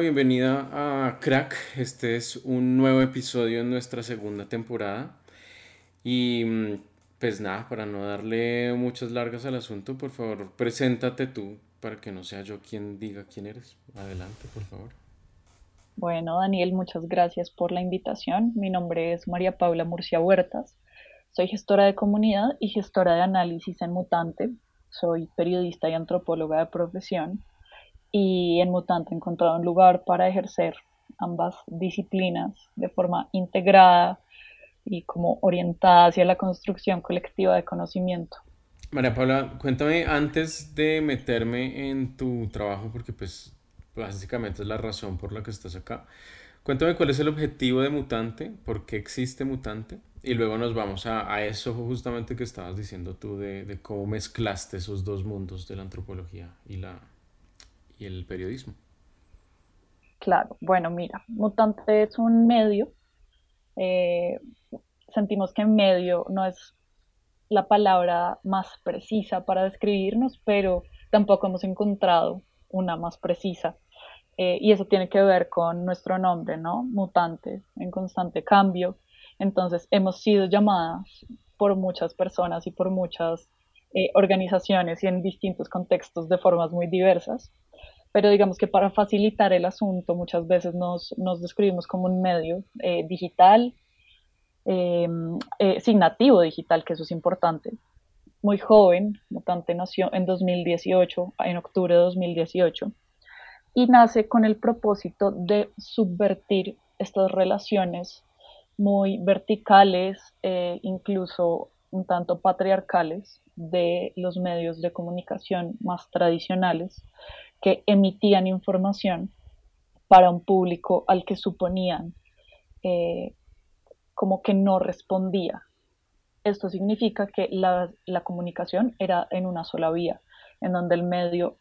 Bienvenida a Crack. Este es un nuevo episodio en nuestra segunda temporada. Y mm, pues nada, para no darle muchas largas al asunto, por favor, preséntate tú para que no sea yo quien diga quién eres. Adelante, por favor. Bueno, Daniel, muchas gracias por la invitación. Mi nombre es María Paula Murcia Huertas. Soy gestora de comunidad y gestora de análisis en Mutante. Soy periodista y antropóloga de profesión y en Mutante un lugar para ejercer ambas disciplinas de forma integrada y como orientada hacia la construcción colectiva de conocimiento. María Paula, cuéntame antes de meterme en tu trabajo, porque pues básicamente es la razón por la que estás acá. Cuéntame cuál es el objetivo de Mutante, por qué existe Mutante, y luego nos vamos a, a eso justamente que estabas diciendo tú de, de, cómo mezclaste esos dos mundos de la antropología y, la, y el periodismo. Claro, bueno, mira, Mutante es un medio. Eh, sentimos que medio no es la palabra más precisa para describirnos, pero tampoco hemos encontrado una más precisa. Eh, y eso tiene que ver con nuestro nombre, ¿no? Mutante, en constante cambio. Entonces, hemos sido llamadas por muchas personas y por muchas eh, organizaciones y en distintos contextos de formas muy diversas. Pero digamos que para facilitar el asunto, muchas veces nos, nos describimos como un medio eh, digital, Em, eh, sin nativo digital, que eso es importante. Muy joven, Mutante nació en 2018, en octubre de 2018, y nace con el propósito de subvertir estas relaciones muy verticales, eh, incluso un tanto patriarcales, de los medios de comunicación más tradicionales que emitían información para un público al que suponían eh, como que no respondía. Esto significa que la, comunicación era en una sola vía, en donde el medio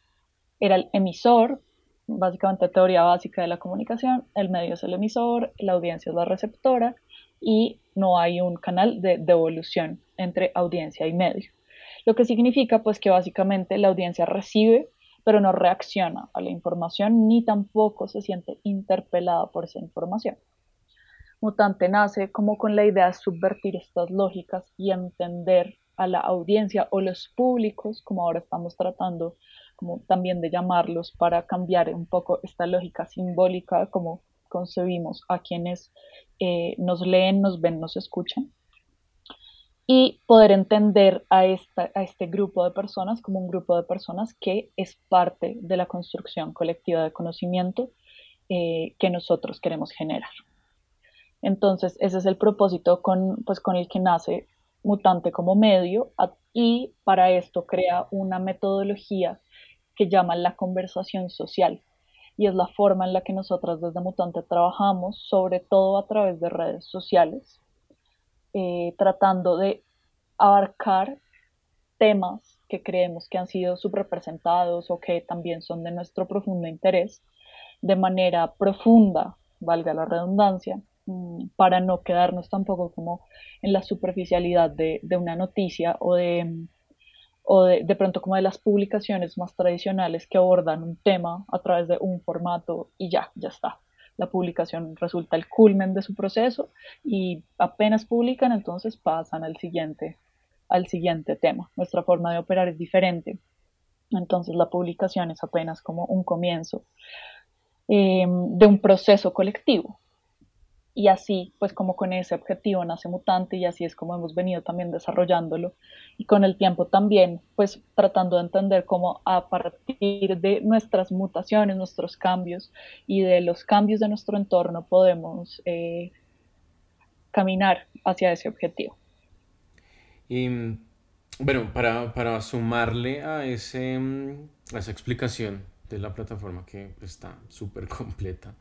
era el emisor, básicamente teoría básica de la comunicación, el medio es el emisor, la audiencia es la receptora y no hay un canal de devolución entre audiencia y medio. Lo que significa pues que básicamente la audiencia recibe pero no reacciona a la información ni tampoco se siente interpelada por esa información. Mutante nace como con la idea de subvertir estas lógicas y entender a la audiencia o los públicos, como ahora estamos tratando como también de llamarlos para cambiar un poco esta lógica simbólica como concebimos a quienes eh, nos leen, nos ven, nos escuchan y poder entender a, esta, a este grupo de personas como un grupo de personas que es parte de la construcción colectiva de conocimiento eh, que nosotros queremos generar. Entonces, ese es el propósito con, pues, con el que nace Mutante como medio y para esto crea una metodología que llama la conversación social y es la forma en la que nosotras desde Mutante trabajamos, sobre todo a través de redes sociales, eh, tratando de abarcar temas que creemos que han sido subrepresentados o que también son de nuestro profundo interés de manera profunda, valga la redundancia, Mm, para no quedarnos tampoco como en la superficialidad de, una noticia o de o de, pronto como de las publicaciones más tradicionales que abordan un tema a través de un formato y ya, ya está. La publicación resulta el culmen de su proceso y apenas publican, entonces pasan al siguiente, al siguiente tema. Nuestra forma de operar es diferente. Entonces la publicación es apenas como un comienzo eh, de un proceso colectivo y así, pues como con ese objetivo nace Mutante y así es como hemos venido también desarrollándolo y con el tiempo también, pues tratando de entender cómo a partir de nuestras mutaciones, nuestros cambios y de los cambios de nuestro entorno podemos eh, caminar hacia ese objetivo. Y bueno, para, para sumarle a, ese, a esa explicación de la plataforma que está súper completa,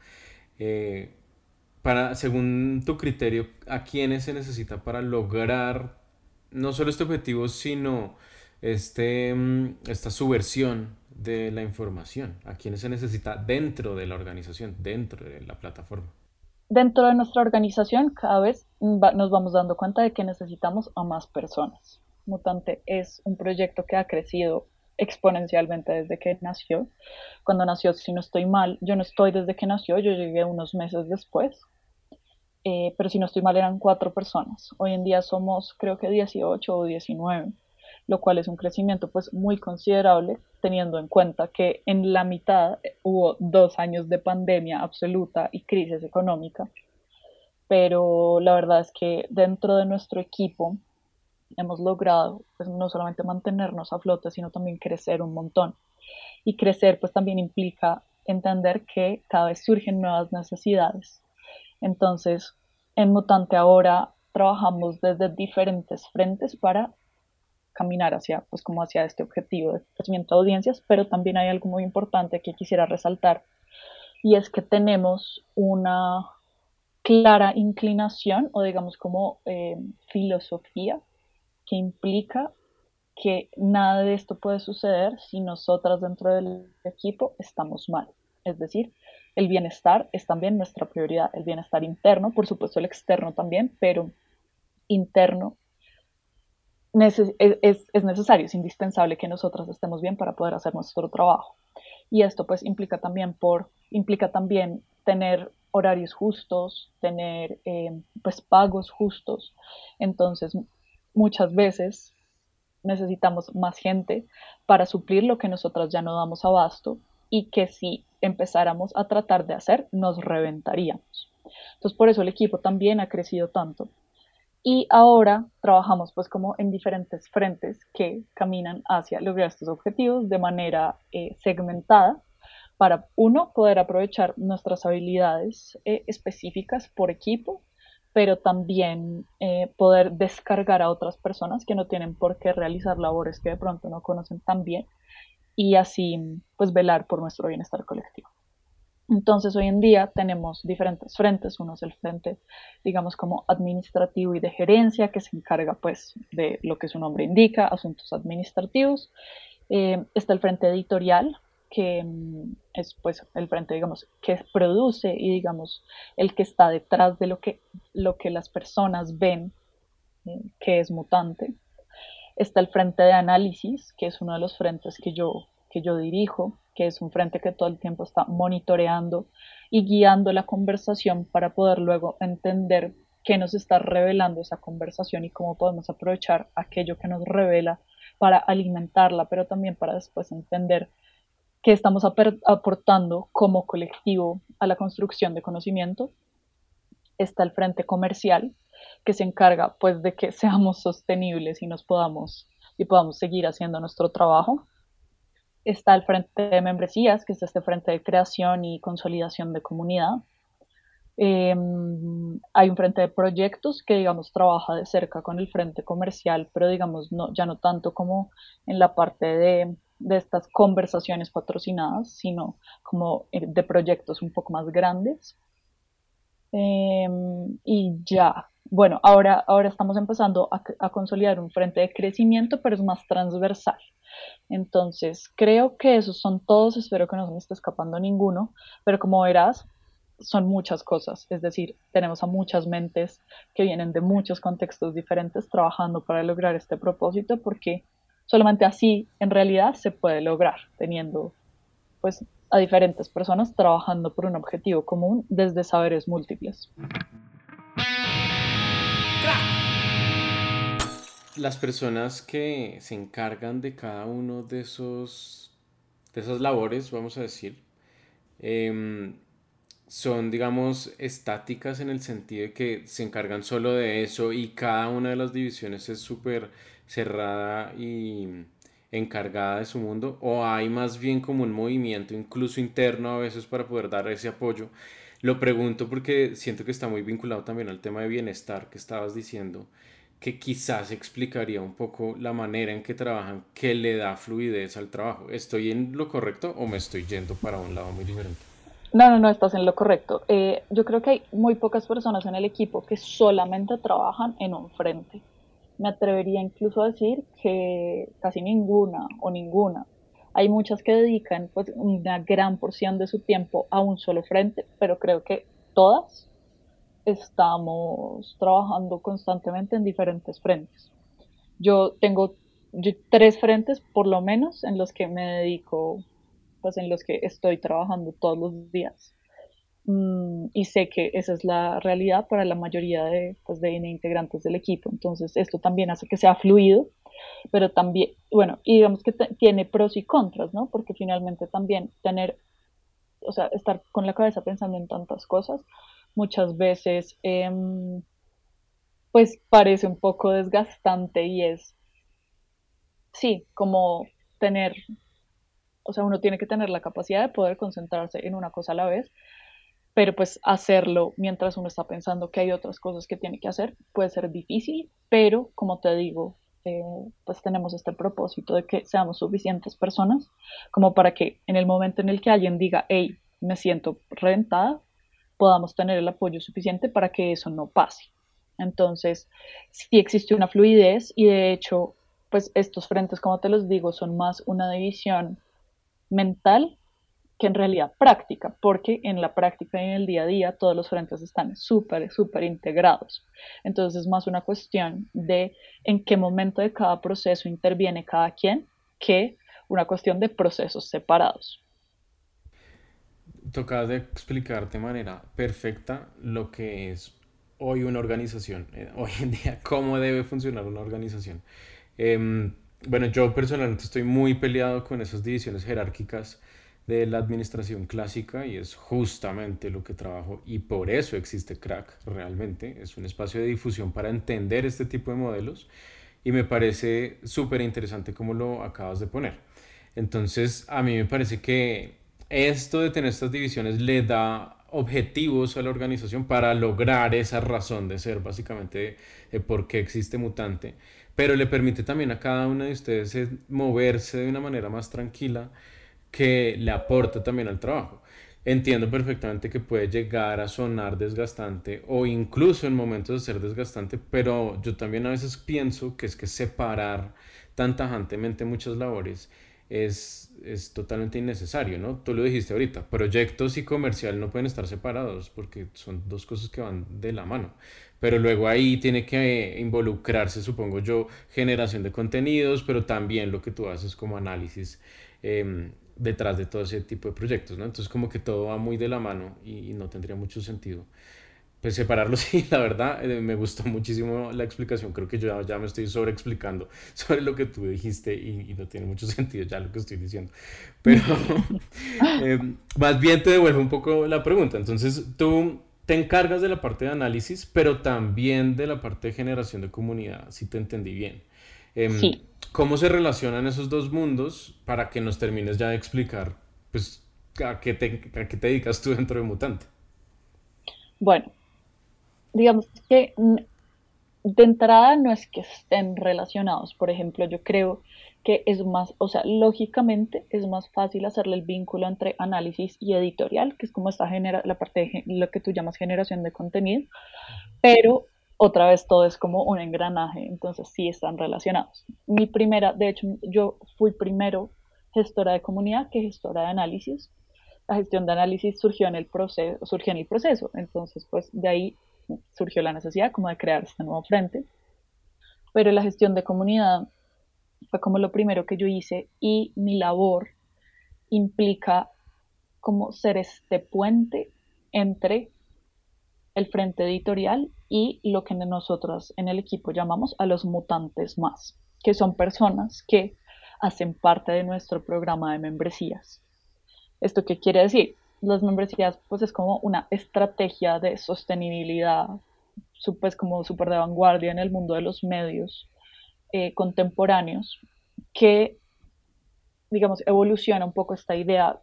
eh, para, según tu criterio, ¿a quiénes se necesita para lograr no solo este objetivo, sino este, mm, esta subversión de la información? ¿A quiénes se necesita dentro de la organización, dentro de la plataforma? Dentro de nuestra organización cada vez nos vamos dando cuenta de que necesitamos a más personas. Mutante es un proyecto que ha crecido exponencialmente desde que nació. Cuando nació, si no estoy mal, yo no estoy desde que nació, yo llegué unos meses después, eh, pero si no estoy mal eran cuatro personas. Hoy en día somos creo que 18 o 19, lo cual es un crecimiento pues muy considerable teniendo en cuenta que en la mitad hubo dos años de pandemia absoluta y crisis económica. Pero la verdad es que dentro de nuestro equipo hemos logrado pues, no solamente mantenernos a flote, sino también crecer un montón. Y crecer pues también implica entender que cada vez surgen nuevas necesidades. Entonces, en Mutante ahora trabajamos desde diferentes frentes para caminar hacia, pues hacia este objetivo de crecimiento de audiencias, pero también hay algo muy importante que quisiera resaltar y es que tenemos una clara inclinación o digamos como eh, filosofía que implica que nada de esto puede suceder si nosotras dentro del equipo estamos mal. Es decir, el bienestar es también nuestra prioridad, el bienestar interno, por supuesto el externo también, pero interno es, es, necesario, es indispensable que nosotras estemos bien para poder hacer nuestro trabajo. Y esto pues implica también, por, implica también tener horarios justos, tener eh, pues pagos justos. Entonces muchas veces necesitamos más gente para suplir lo que nosotras ya no damos abasto y que si empezáramos a tratar de hacer, nos reventaríamos. Entonces, por eso el equipo también ha crecido tanto. Y ahora trabajamos pues como en diferentes frentes que caminan hacia lograr estos objetivos de manera eh, segmentada para, uno, poder aprovechar nuestras habilidades eh, específicas por equipo pero también eh, poder descargar a otras personas que no tienen por qué realizar labores que de pronto no conocen tan bien y así pues velar por nuestro bienestar colectivo. Entonces hoy en día tenemos diferentes frentes, uno es el frente digamos como administrativo y de gerencia que se encarga pues de lo que su nombre indica, asuntos administrativos, eh, está el frente editorial que mm, es pues el frente, digamos, que produce y digamos el que está detrás de lo que, lo que las personas ven eh, que es mutante. Está el frente de análisis, que es uno de los frentes que yo, que yo dirijo, que es un frente que todo el tiempo está monitoreando y guiando la conversación para poder luego entender qué nos está revelando esa conversación y cómo podemos aprovechar aquello que nos revela para alimentarla, pero también para después entender que estamos aportando como colectivo a la construcción de conocimiento. Está el frente comercial, que se encarga pues de que seamos sostenibles y nos podamos y podamos seguir haciendo nuestro trabajo. Está el frente de membresías, que es este frente de creación y consolidación de comunidad. Em, hay un frente de proyectos que, digamos, trabaja de cerca con el frente comercial, pero, digamos, no, ya no tanto como en la parte de de estas conversaciones patrocinadas, sino como eh, de proyectos un poco más grandes. Em, y ya, bueno, ahora, ahora estamos empezando a, consolidar un frente de crecimiento, pero es más transversal. Entonces, creo que esos son todos, espero que no se me esté escapando ninguno, pero como verás, son muchas cosas, es decir, tenemos a muchas mentes que vienen de muchos contextos diferentes trabajando para lograr este propósito, porque Solamente así, en realidad, se puede lograr, teniendo pues a diferentes personas trabajando por un objetivo común desde saberes múltiples. Las personas que se encargan de cada uno de esos de esas labores, vamos a decir, em, son, digamos, estáticas en el sentido de que se encargan solo de eso y cada una de las divisiones es súper cerrada y encargada de su mundo o hay más bien como un movimiento incluso interno a veces para poder dar ese apoyo. Lo pregunto porque siento que está muy vinculado también al tema de bienestar que estabas diciendo, que quizás explicaría un poco la manera en que trabajan, que le da fluidez al trabajo. ¿Estoy en lo correcto o me estoy yendo para un lado muy diferente? No, no, no, estás en lo correcto. Eh, yo creo que hay muy pocas personas en el equipo que solamente trabajan en un frente me atrevería incluso a decir que casi ninguna o ninguna. Hay muchas que dedican pues, una gran porción de su tiempo a un solo frente, pero creo que todas estamos trabajando constantemente en diferentes frentes. Yo tengo tres frentes por lo menos en los que me dedico, pues en los que estoy trabajando todos los días. Mm, y sé que esa es la realidad para la mayoría de, pues, de integrantes del equipo. Entonces, esto también hace que sea fluido, pero también, bueno, y digamos que tiene pros y contras, ¿no? Porque finalmente también tener, o sea, estar con la cabeza pensando en tantas cosas, muchas veces, em, pues parece un poco desgastante y es, sí, como tener, o sea, uno tiene que tener la capacidad de poder concentrarse en una cosa a la vez pero pues hacerlo mientras uno está pensando que hay otras cosas que tiene que hacer puede ser difícil, pero como te digo, eh, pues tenemos este propósito de que seamos suficientes personas como para que en el momento en el que alguien diga, hey, me siento reventada, podamos tener el apoyo suficiente para que eso no pase. Entonces, sí existe una fluidez y de hecho, pues estos frentes, como te los digo, son más una división mental que en realidad práctica, porque en la práctica y en el día a día todos los frentes están súper, súper integrados. Entonces es más una cuestión de en qué momento de cada proceso interviene cada quien que una cuestión de procesos separados. Tocas de explicar de manera perfecta lo que es hoy una organización, eh, hoy en día cómo debe funcionar una organización. Em, bueno, yo personalmente estoy muy peleado con esas divisiones jerárquicas de la administración clásica y es justamente lo que trabajo y por eso existe Crack realmente. Es un espacio de difusión para entender este tipo de modelos y me parece súper interesante como lo acabas de poner. Entonces a mí me parece que esto de tener estas divisiones le da objetivos a la organización para lograr esa razón de ser básicamente de, por qué existe mutante, pero le permite también a cada uno de ustedes moverse de una manera más tranquila que le aporta también al trabajo. Entiendo perfectamente que puede llegar a sonar desgastante o incluso en momentos de ser desgastante, pero yo también a veces pienso que es que separar tan tajantemente muchas labores es, es totalmente innecesario, ¿no? Tú lo dijiste ahorita, proyectos y comercial no pueden estar separados porque son dos cosas que van de la mano. Pero luego ahí tiene que involucrarse, supongo yo, generación de contenidos, pero también lo que tú haces como análisis. Eh, detrás de todo ese tipo de proyectos, ¿no? Entonces como que todo va muy de la mano y, no tendría mucho sentido. Pues separarlo, sí, la verdad, eh, me gustó muchísimo la explicación. Creo que yo ya, me estoy sobre explicando sobre lo que tú dijiste y, no tiene mucho sentido ya lo que estoy diciendo. Pero eh, más bien te devuelvo un poco la pregunta. Entonces tú te encargas de la parte de análisis, pero también de la parte de generación de comunidad, si te entendí bien. Em, sí. ¿Cómo se relacionan esos dos mundos para que nos termines ya de explicar pues, a, qué te, a qué te dedicas tú dentro de Mutante? Bueno, digamos que de entrada no es que estén relacionados. Por ejemplo, yo creo que es más, o sea, lógicamente es más fácil hacerle el vínculo entre análisis y editorial, que es como esta genera la parte de lo que tú llamas generación de contenido, pero otra vez todo es como un engranaje, entonces sí están relacionados. Mi primera, de hecho, yo fui primero gestora de comunidad que gestora de análisis. La gestión de análisis surgió en el proceso, surgió en el proceso, entonces pues de ahí surgió la necesidad como de crear este nuevo frente. Pero la gestión de comunidad fue como lo primero que yo hice y mi labor implica como ser este puente entre el frente editorial y lo que nosotros en el equipo llamamos a los mutantes más, que son personas que hacen parte de nuestro programa de membresías. ¿Esto qué quiere decir? Las membresías pues es como una estrategia de sostenibilidad, pues como súper de vanguardia en el mundo de los medios eh, contemporáneos, que digamos evoluciona un poco esta idea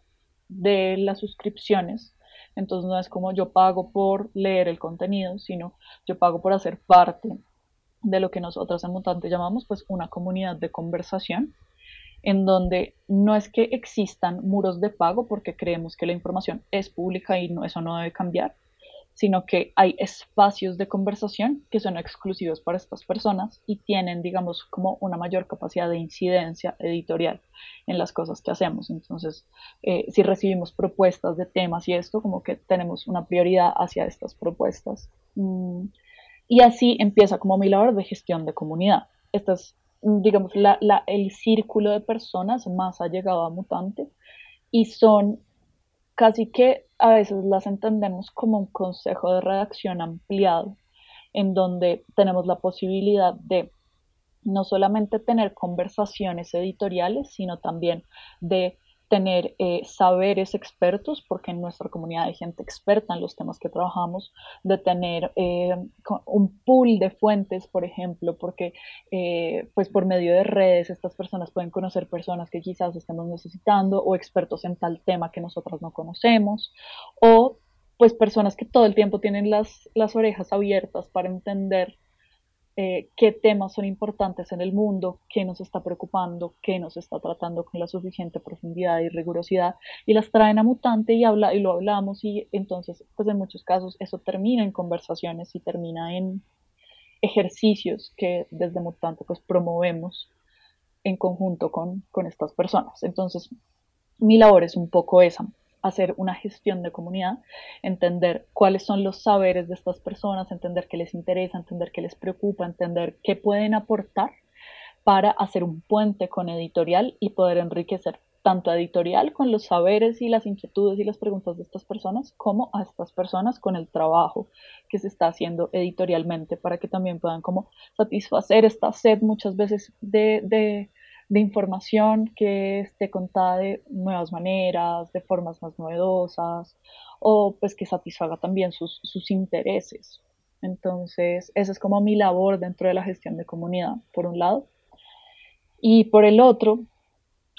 de las suscripciones. Entonces no es como yo pago por leer el contenido, sino yo pago por hacer parte de lo que nosotros en Mutante llamamos pues una comunidad de conversación, en donde no es que existan muros de pago porque creemos que la información es pública y no, eso no debe cambiar, sino que hay espacios de conversación que son exclusivos para estas personas y tienen, digamos, como una mayor capacidad de incidencia editorial en las cosas que hacemos. Entonces, eh, si recibimos propuestas de temas y esto, como que tenemos una prioridad hacia estas propuestas. Mm, y así empieza como mi labor de gestión de comunidad. Esta es digamos, el círculo de personas más ha llegado a mutante y son casi que a veces las entendemos como un consejo de redacción ampliado, en donde tenemos la posibilidad de no solamente tener conversaciones editoriales, sino también de tener eh, saberes expertos, porque en nuestra comunidad hay gente experta en los temas que trabajamos, de tener eh, un pool de fuentes, por ejemplo, porque eh, pues por medio de redes estas personas pueden conocer personas que quizás estemos necesitando o expertos en tal tema que nosotros no conocemos, o pues personas que todo el tiempo tienen las, las orejas abiertas para entender eh, qué temas son importantes en el mundo, qué nos está preocupando, qué nos está tratando con la suficiente profundidad y rigurosidad, y las traen a mutante y, habla, y lo hablamos, y entonces, pues en muchos casos eso termina en conversaciones y termina en ejercicios que desde mutante pues promovemos en conjunto con, con estas personas. Entonces, mi labor es un poco esa, hacer una gestión de comunidad, entender cuáles son los saberes de estas personas, entender qué les interesa, entender qué les preocupa, entender qué pueden aportar para hacer un puente con editorial y poder enriquecer tanto editorial con los saberes y las inquietudes y las preguntas de estas personas, como a estas personas con el trabajo que se está haciendo editorialmente para que también puedan como satisfacer esta sed muchas veces de, de de información que esté contada de nuevas maneras, de formas más novedosas, o pues que satisfaga también sus, sus intereses. Entonces, esa es como mi labor dentro de la gestión de comunidad, por un lado. Y por el otro,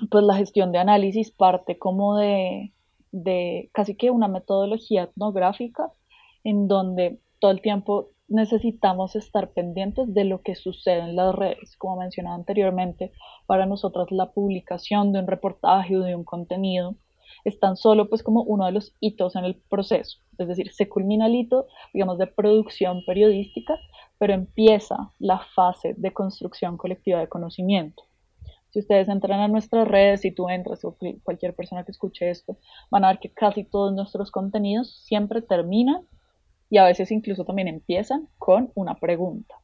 pues la gestión de análisis parte como de, de casi que una metodología etnográfica en donde todo el tiempo necesitamos estar pendientes de lo que sucede en las redes. Como mencionaba anteriormente, para nosotras la publicación de un reportaje o de un contenido es tan solo pues como uno de los hitos en el proceso. Es decir, se culmina el hito, digamos, de producción periodística, pero empieza la fase de construcción colectiva de conocimiento. Si ustedes entran a nuestras redes, si tú entras o cualquier persona que escuche esto, van a ver que casi todos nuestros contenidos siempre terminan y a veces incluso también empiezan con una pregunta.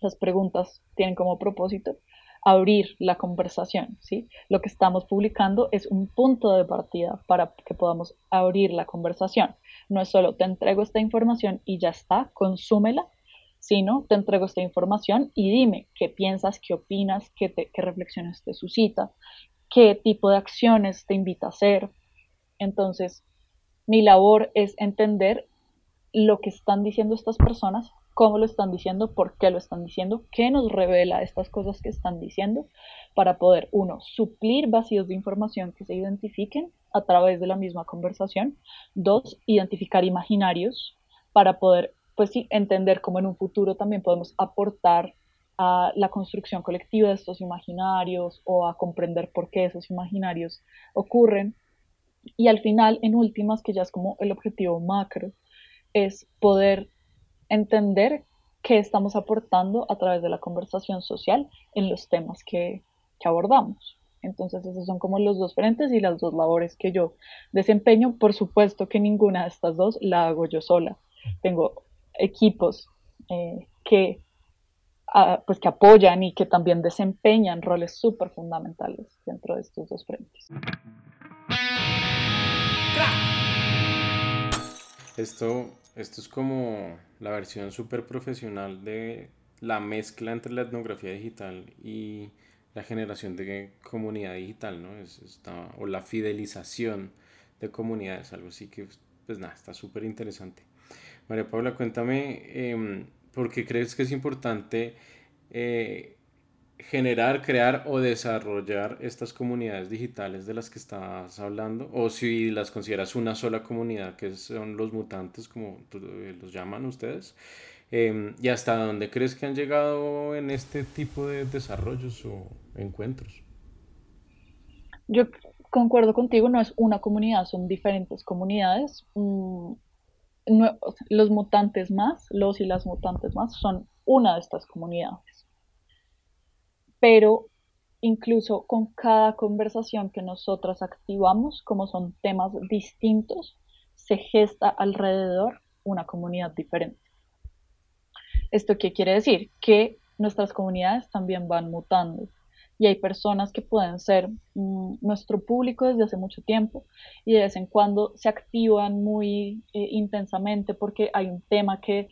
Las preguntas tienen como propósito abrir la conversación, ¿sí? Lo que estamos publicando es un punto de partida para que podamos abrir la conversación. No es solo te entrego esta información y ya está, consúmela, sino te entrego esta información y dime qué piensas, qué opinas, qué, qué reflexiones te suscita, qué tipo de acciones te invita a hacer. Entonces, mi labor es entender lo que están diciendo estas personas, cómo lo están diciendo, por qué lo están diciendo, qué nos revela estas cosas que están diciendo, para poder, uno, suplir vacíos de información que se identifiquen a través de la misma conversación, dos, identificar imaginarios para poder, pues sí, entender cómo en un futuro también podemos aportar a la construcción colectiva de estos imaginarios o a comprender por qué esos imaginarios ocurren. Y al final, en últimas, que ya es como el objetivo macro, es poder entender qué estamos aportando a través de la conversación social en los temas que, abordamos. Entonces esos son como los dos frentes y las dos labores que yo desempeño. Por supuesto que ninguna de estas dos la hago yo sola. Tengo equipos eh, que, ah, pues que apoyan y que también desempeñan roles súper fundamentales dentro de estos dos frentes. Esto esto es como la versión súper profesional de la mezcla entre la etnografía digital y la generación de comunidad digital, ¿no? O la fidelización de comunidades, algo así que, pues nada, está súper interesante. María Paula, cuéntame, eh, ¿por qué crees que es importante eh, generar, crear o desarrollar estas comunidades digitales de las que estás hablando, o si las consideras una sola comunidad, que son los mutantes, como los llaman ustedes, em, y hasta dónde crees que han llegado en este tipo de desarrollos o encuentros. Yo concuerdo contigo, no es una comunidad, son diferentes comunidades. Mm, los mutantes más, los y las mutantes más, son una de estas comunidades pero incluso con cada conversación que nosotras activamos, como son temas distintos, se gesta alrededor una comunidad diferente. ¿Esto qué quiere decir? Que nuestras comunidades también van mutando y hay personas que pueden ser mm, nuestro público desde hace mucho tiempo y de vez en cuando se activan muy eh, intensamente porque hay un tema que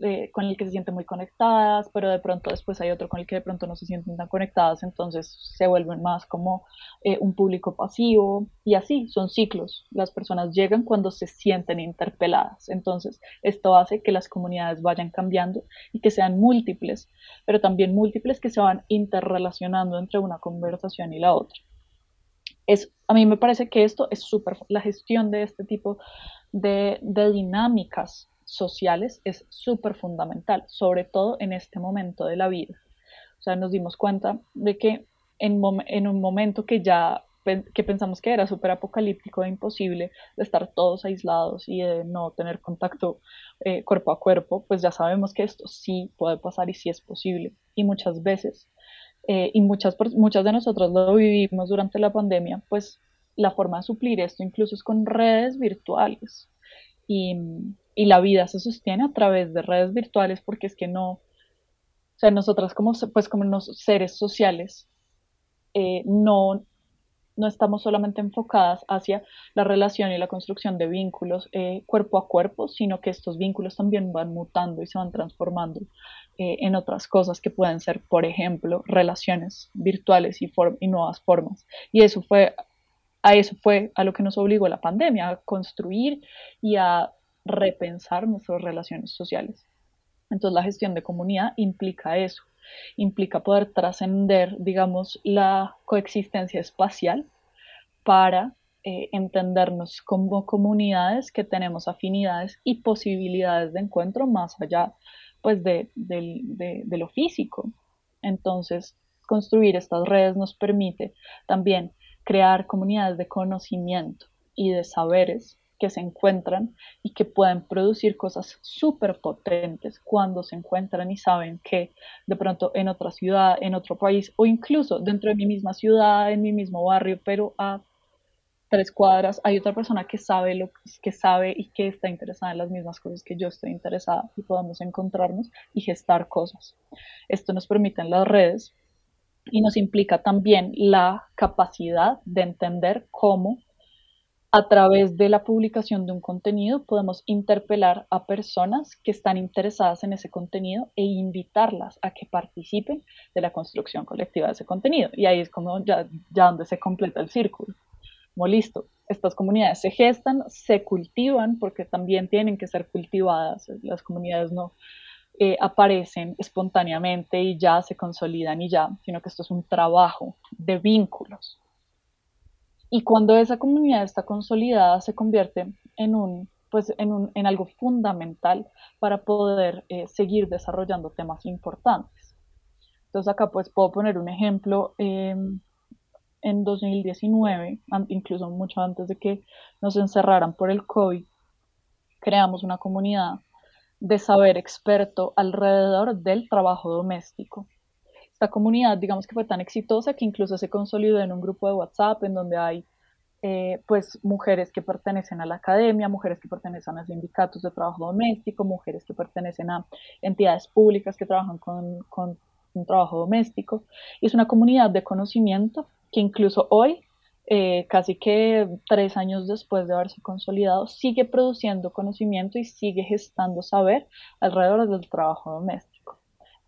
eh, con el que se sienten muy conectadas, pero de pronto después hay otro con el que de pronto no se sienten tan conectadas, entonces se vuelven más como eh, un público pasivo y así, son ciclos. Las personas llegan cuando se sienten interpeladas, entonces esto hace que las comunidades vayan cambiando y que sean múltiples, pero también múltiples que se van interrelacionando entre una conversación y la otra. Es, a mí me parece que esto es súper, la gestión de este tipo de, de dinámicas sociales es súper fundamental, sobre todo en este momento de la vida. O sea, nos dimos cuenta de que en, un momento que ya que pensamos que era súper apocalíptico e imposible de estar todos aislados y de no tener contacto eh, cuerpo a cuerpo, pues ya sabemos que esto sí puede pasar y sí es posible. Y muchas veces, eh, y muchas, muchas de nosotros lo vivimos durante la pandemia, pues la forma de suplir esto incluso es con redes virtuales. Y, y la vida se sostiene a través de redes virtuales porque es que no, o sea, nosotras como, pues como seres sociales, eh, no, no estamos solamente enfocadas hacia la relación y la construcción de vínculos eh, cuerpo a cuerpo, sino que estos vínculos también van mutando y se van transformando eh, en otras cosas que pueden ser, por ejemplo, relaciones virtuales y, y nuevas formas. Y eso fue a eso fue a lo que nos obligó la pandemia, a construir y a repensar nuestras relaciones sociales. Entonces la gestión de comunidad implica eso, implica poder trascender, digamos, la coexistencia espacial para eh, entendernos como comunidades que tenemos afinidades y posibilidades de encuentro más allá pues de, de lo físico. Entonces, construir estas redes nos permite también crear comunidades de conocimiento y de saberes que se encuentran y que pueden producir cosas súper potentes cuando se encuentran y saben que de pronto en otra ciudad, en otro país o incluso dentro de mi misma ciudad, en mi mismo barrio, pero a tres cuadras hay otra persona que sabe lo que sabe y que está interesada en las mismas cosas que yo estoy interesada y podamos encontrarnos y gestar cosas. Esto nos permite en las redes y nos implica también la capacidad de entender cómo a través de la publicación de un contenido podemos interpelar a personas que están interesadas en ese contenido e invitarlas a que participen de la construcción colectiva de ese contenido. Y ahí es como ya, ya donde se completa el círculo. Como listo, estas comunidades se gestan, se cultivan, porque también tienen que ser cultivadas. Las comunidades no eh, aparecen espontáneamente y ya se consolidan y ya, sino que esto es un trabajo de vínculos y cuando esa comunidad está consolidada, se convierte en, un, pues, en, un, en algo fundamental para poder eh, seguir desarrollando temas importantes. Entonces acá pues puedo poner un ejemplo. Em, en 2019, incluso mucho antes de que nos encerraran por el COVID, creamos una comunidad de saber experto alrededor del trabajo doméstico esta comunidad, digamos que fue tan exitosa que incluso se consolidó en un grupo de WhatsApp en donde hay eh, pues mujeres que pertenecen a la academia, mujeres que pertenecen a sindicatos de trabajo doméstico, mujeres que pertenecen a entidades públicas que trabajan con, con un trabajo doméstico. Y es una comunidad de conocimiento que incluso hoy, eh, casi que tres años después de haberse consolidado, sigue produciendo conocimiento y sigue gestando saber alrededor del trabajo doméstico.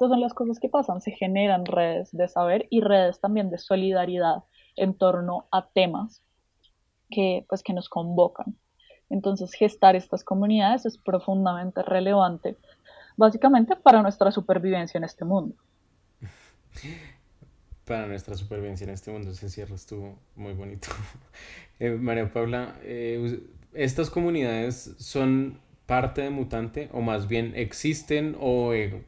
Estas son las cosas que pasan, se generan redes de saber y redes también de solidaridad en torno a temas que, pues, que nos convocan. Entonces, gestar estas comunidades es profundamente relevante, básicamente para nuestra supervivencia en este mundo. Para nuestra supervivencia en este mundo, ese cierre estuvo muy bonito. Eh, María Paula, eh, ¿estas comunidades son parte de Mutante o más bien existen o eh,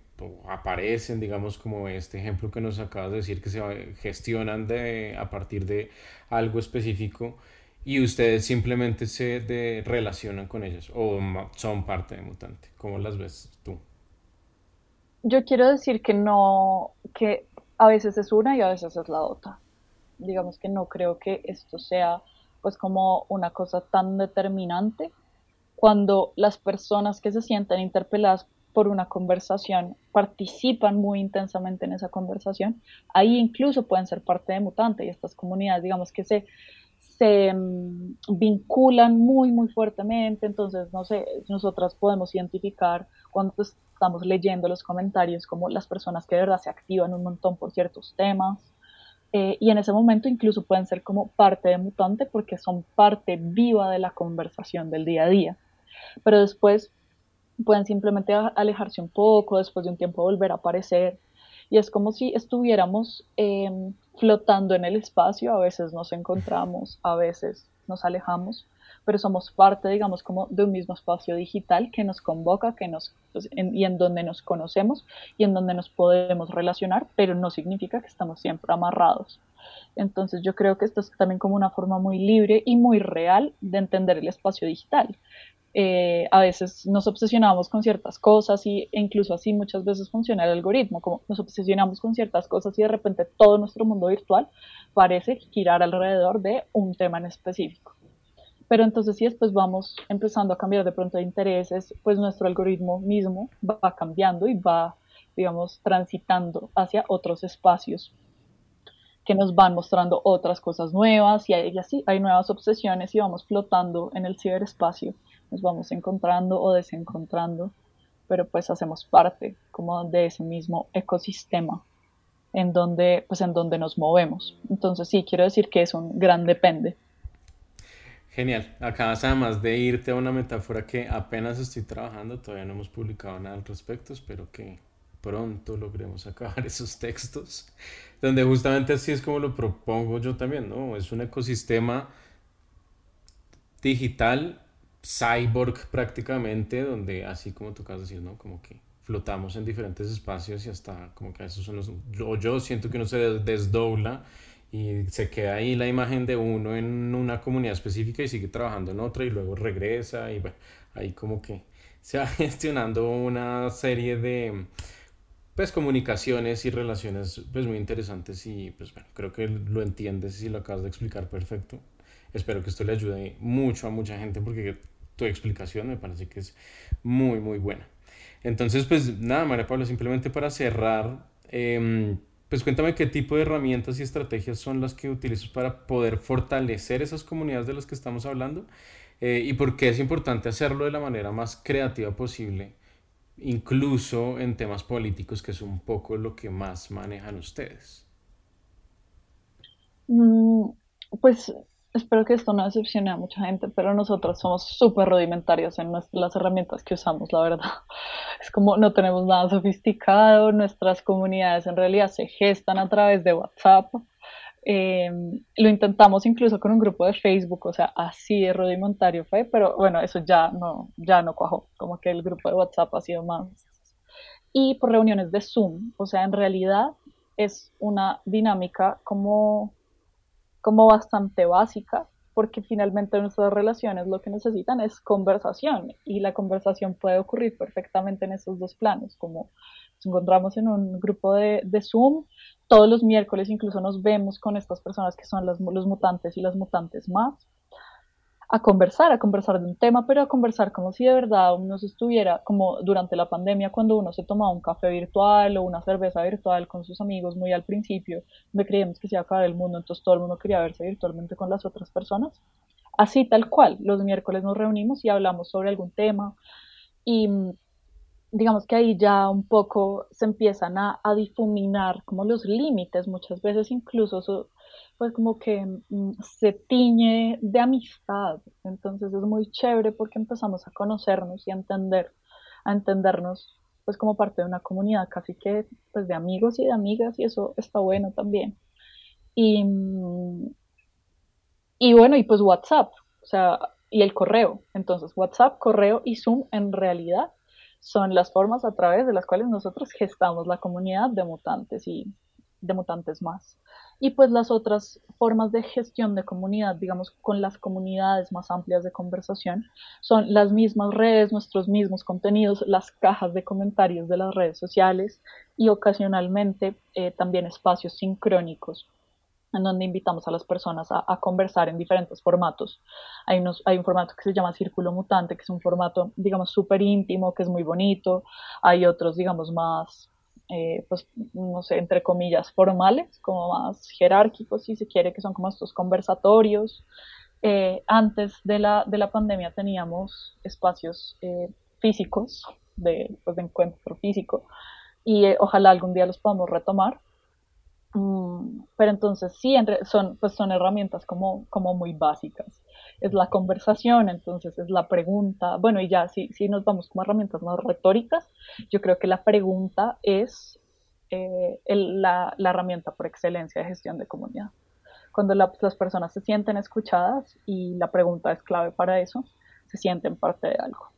aparecen, digamos, como este ejemplo que nos acabas de decir, que se gestionan de, a partir de algo específico y ustedes simplemente se relacionan con ellos o son parte de Mutante. ¿Cómo las ves tú? Yo quiero decir que no, que a veces es una y a veces es la otra. Digamos que no creo que esto sea pues como una cosa tan determinante cuando las personas que se sienten interpeladas por una conversación, participan muy intensamente en esa conversación, ahí incluso pueden ser parte de Mutante y estas comunidades, digamos que se, se mm, vinculan muy, muy fuertemente, entonces, no sé, nosotras podemos identificar cuando estamos leyendo los comentarios como las personas que de verdad se activan un montón por ciertos temas, eh, y en ese momento incluso pueden ser como parte de Mutante porque son parte viva de la conversación del día a día. Pero después pueden simplemente alejarse un poco, después de un tiempo volver a aparecer. Y es como si estuviéramos em, flotando en el espacio, a veces nos encontramos, a veces nos alejamos, pero somos parte, digamos, como de un mismo espacio digital que nos convoca, que nos, pues, y en donde nos conocemos y en donde nos podemos relacionar, pero no significa que estamos siempre amarrados. Entonces yo creo que esto es también como una forma muy libre y muy real de entender el espacio digital. Eh, a veces nos obsesionamos con ciertas cosas y, e incluso así muchas veces funciona el algoritmo, como nos obsesionamos con ciertas cosas y de repente todo nuestro mundo virtual parece girar alrededor de un tema en específico. Pero entonces si después vamos empezando a cambiar de pronto de intereses, pues nuestro algoritmo mismo va cambiando y va, digamos, transitando hacia otros espacios que nos van mostrando otras cosas nuevas y, y así hay nuevas obsesiones y vamos flotando en el ciberespacio nos vamos encontrando o desencontrando, pero pues hacemos parte como de ese mismo ecosistema en donde, pues en donde nos movemos. Entonces sí, quiero decir que es un gran depende. Genial. Acabas además de irte a una metáfora que apenas estoy trabajando, todavía no hemos publicado nada al respecto, espero que pronto logremos acabar esos textos, donde justamente así es como lo propongo yo también, ¿no? Es un ecosistema digital cyborg prácticamente, donde así como de decir, ¿no? Como que flotamos en diferentes espacios y hasta como que esos son los... Yo, yo siento que uno se desdobla y se queda ahí la imagen de uno en una comunidad específica y sigue trabajando en otra y luego regresa y bueno, ahí como que se va gestionando una serie de pues comunicaciones y relaciones pues muy interesantes y pues bueno, creo que lo entiendes y lo acabas de explicar perfecto. Espero que esto le ayude mucho a mucha gente porque tu explicación me parece que es muy, muy buena. Entonces, pues nada, María Paula, simplemente para cerrar, em, pues cuéntame qué tipo de herramientas y estrategias son las que utilizas para poder fortalecer esas comunidades de las que estamos hablando eh, y por qué es importante hacerlo de la manera más creativa posible, incluso en temas políticos, que es un poco lo que más manejan ustedes. Mm, pues espero que esto no decepcione a mucha gente, pero nosotros somos súper rudimentarios en las herramientas que usamos, la verdad. Es como no tenemos nada sofisticado, nuestras comunidades en realidad se gestan a través de WhatsApp. Em, lo intentamos incluso con un grupo de Facebook, o sea, así de rudimentario fue, pero bueno, eso ya no, ya no cuajó, como que el grupo de WhatsApp ha sido más. Y por reuniones de Zoom, o sea, en realidad es una dinámica como como bastante básica, porque finalmente nuestras relaciones lo que necesitan es conversación y la conversación puede ocurrir perfectamente en esos dos planos, como nos encontramos en un grupo de, de Zoom, todos los miércoles incluso nos vemos con estas personas que son los mutantes y las mutantes más, a conversar, a conversar de un tema, pero a conversar como si de verdad uno se estuviera, como durante la pandemia, cuando uno se tomaba un café virtual o una cerveza virtual con sus amigos muy al principio, donde creíamos que se iba a acabar el mundo, entonces todo el mundo quería verse virtualmente con las otras personas. Así tal cual, los miércoles nos reunimos y hablamos sobre algún tema y digamos que ahí ya un poco se empiezan a difuminar como los límites, muchas veces incluso pues como que mm, se tiñe de amistad. Entonces es muy chévere porque empezamos a conocernos y a entender, a entendernos pues como parte de una comunidad casi que pues de amigos y de amigas y eso está bueno también. Y, mm, y bueno, y pues WhatsApp, o sea, y el correo. Entonces WhatsApp, correo y Zoom en realidad son las formas a través de las cuales nosotros gestamos la comunidad de mutantes y de mutantes más. Y pues las otras formas de gestión de comunidad, digamos, con las comunidades más amplias de conversación, son las mismas redes, nuestros mismos contenidos, las cajas de comentarios de las redes sociales y ocasionalmente eh, también espacios sincrónicos en donde invitamos a las personas a, conversar en diferentes formatos. Hay, unos, hay un formato que se llama Círculo Mutante, que es un formato, digamos, súper íntimo, que es muy bonito. Hay otros, digamos, más, eh, pues, no sé, entre comillas, formales, como más jerárquicos, si se quiere, que son como estos conversatorios. Eh, antes de la, de la pandemia teníamos espacios eh, físicos, de, pues, de encuentro físico, y ojalá algún día los podamos retomar Mm, pero entonces sí, son, pues son herramientas como, como muy básicas. Es la conversación, entonces es la pregunta. Bueno, y ya si, si nos vamos como herramientas más retóricas, yo creo que la pregunta es eh, la, herramienta por excelencia de gestión de comunidad. Cuando las personas se sienten escuchadas y la pregunta es clave para eso, se sienten parte de algo.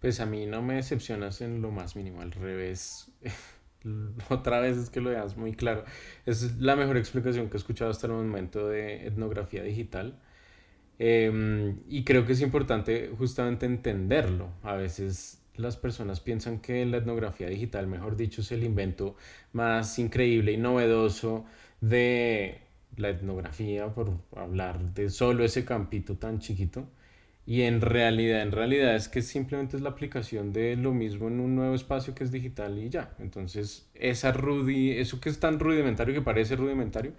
Pues a mí no me decepcionas en lo más mínimo, al revés. otra vez es que lo veas muy claro. Es la mejor explicación que he escuchado hasta el momento de etnografía digital. Em, y creo que es importante justamente entenderlo. A veces las personas piensan que la etnografía digital, mejor dicho, es el invento más increíble y novedoso de la etnografía, por hablar de solo ese campito tan chiquito. Y en realidad, en realidad es que simplemente es la aplicación de lo mismo en un nuevo espacio que es digital y ya. Entonces, esa rudi, eso que es tan rudimentario, que parece rudimentario,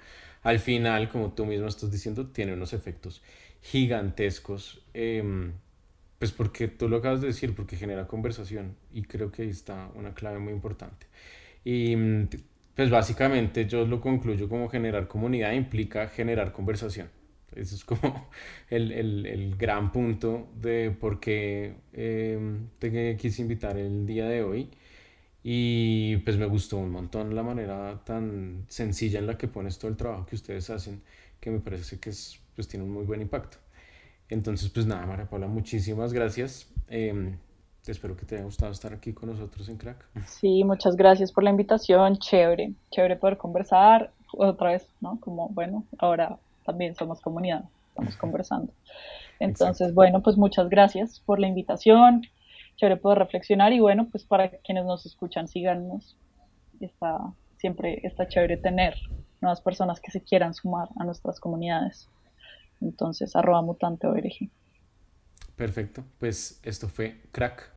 al final, como tú mismo estás diciendo, tiene unos efectos gigantescos. Em, pues porque tú lo acabas de decir, porque genera conversación y creo que ahí está una clave muy importante. Y pues básicamente yo lo concluyo como generar comunidad implica generar conversación. Ese es como el, el, el gran punto de por qué eh, te quise invitar el día de hoy. Y pues me gustó un montón la manera tan sencilla en la que pones todo el trabajo que ustedes hacen, que me parece que es, pues tiene un muy buen impacto. Entonces, pues nada, María Paula, muchísimas gracias. Eh, espero que te haya gustado estar aquí con nosotros en Crack. Sí, muchas gracias por la invitación. Chévere, chévere poder conversar otra vez, ¿no? Como, bueno, ahora también somos comunidad, estamos conversando. Entonces, bueno, pues muchas gracias por la invitación, chévere poder reflexionar y bueno, pues para quienes nos escuchan, síganos. Está, siempre está chévere tener nuevas personas que se quieran sumar a nuestras comunidades. Entonces, arroba mutante ORG. Perfecto, pues esto fue Crack.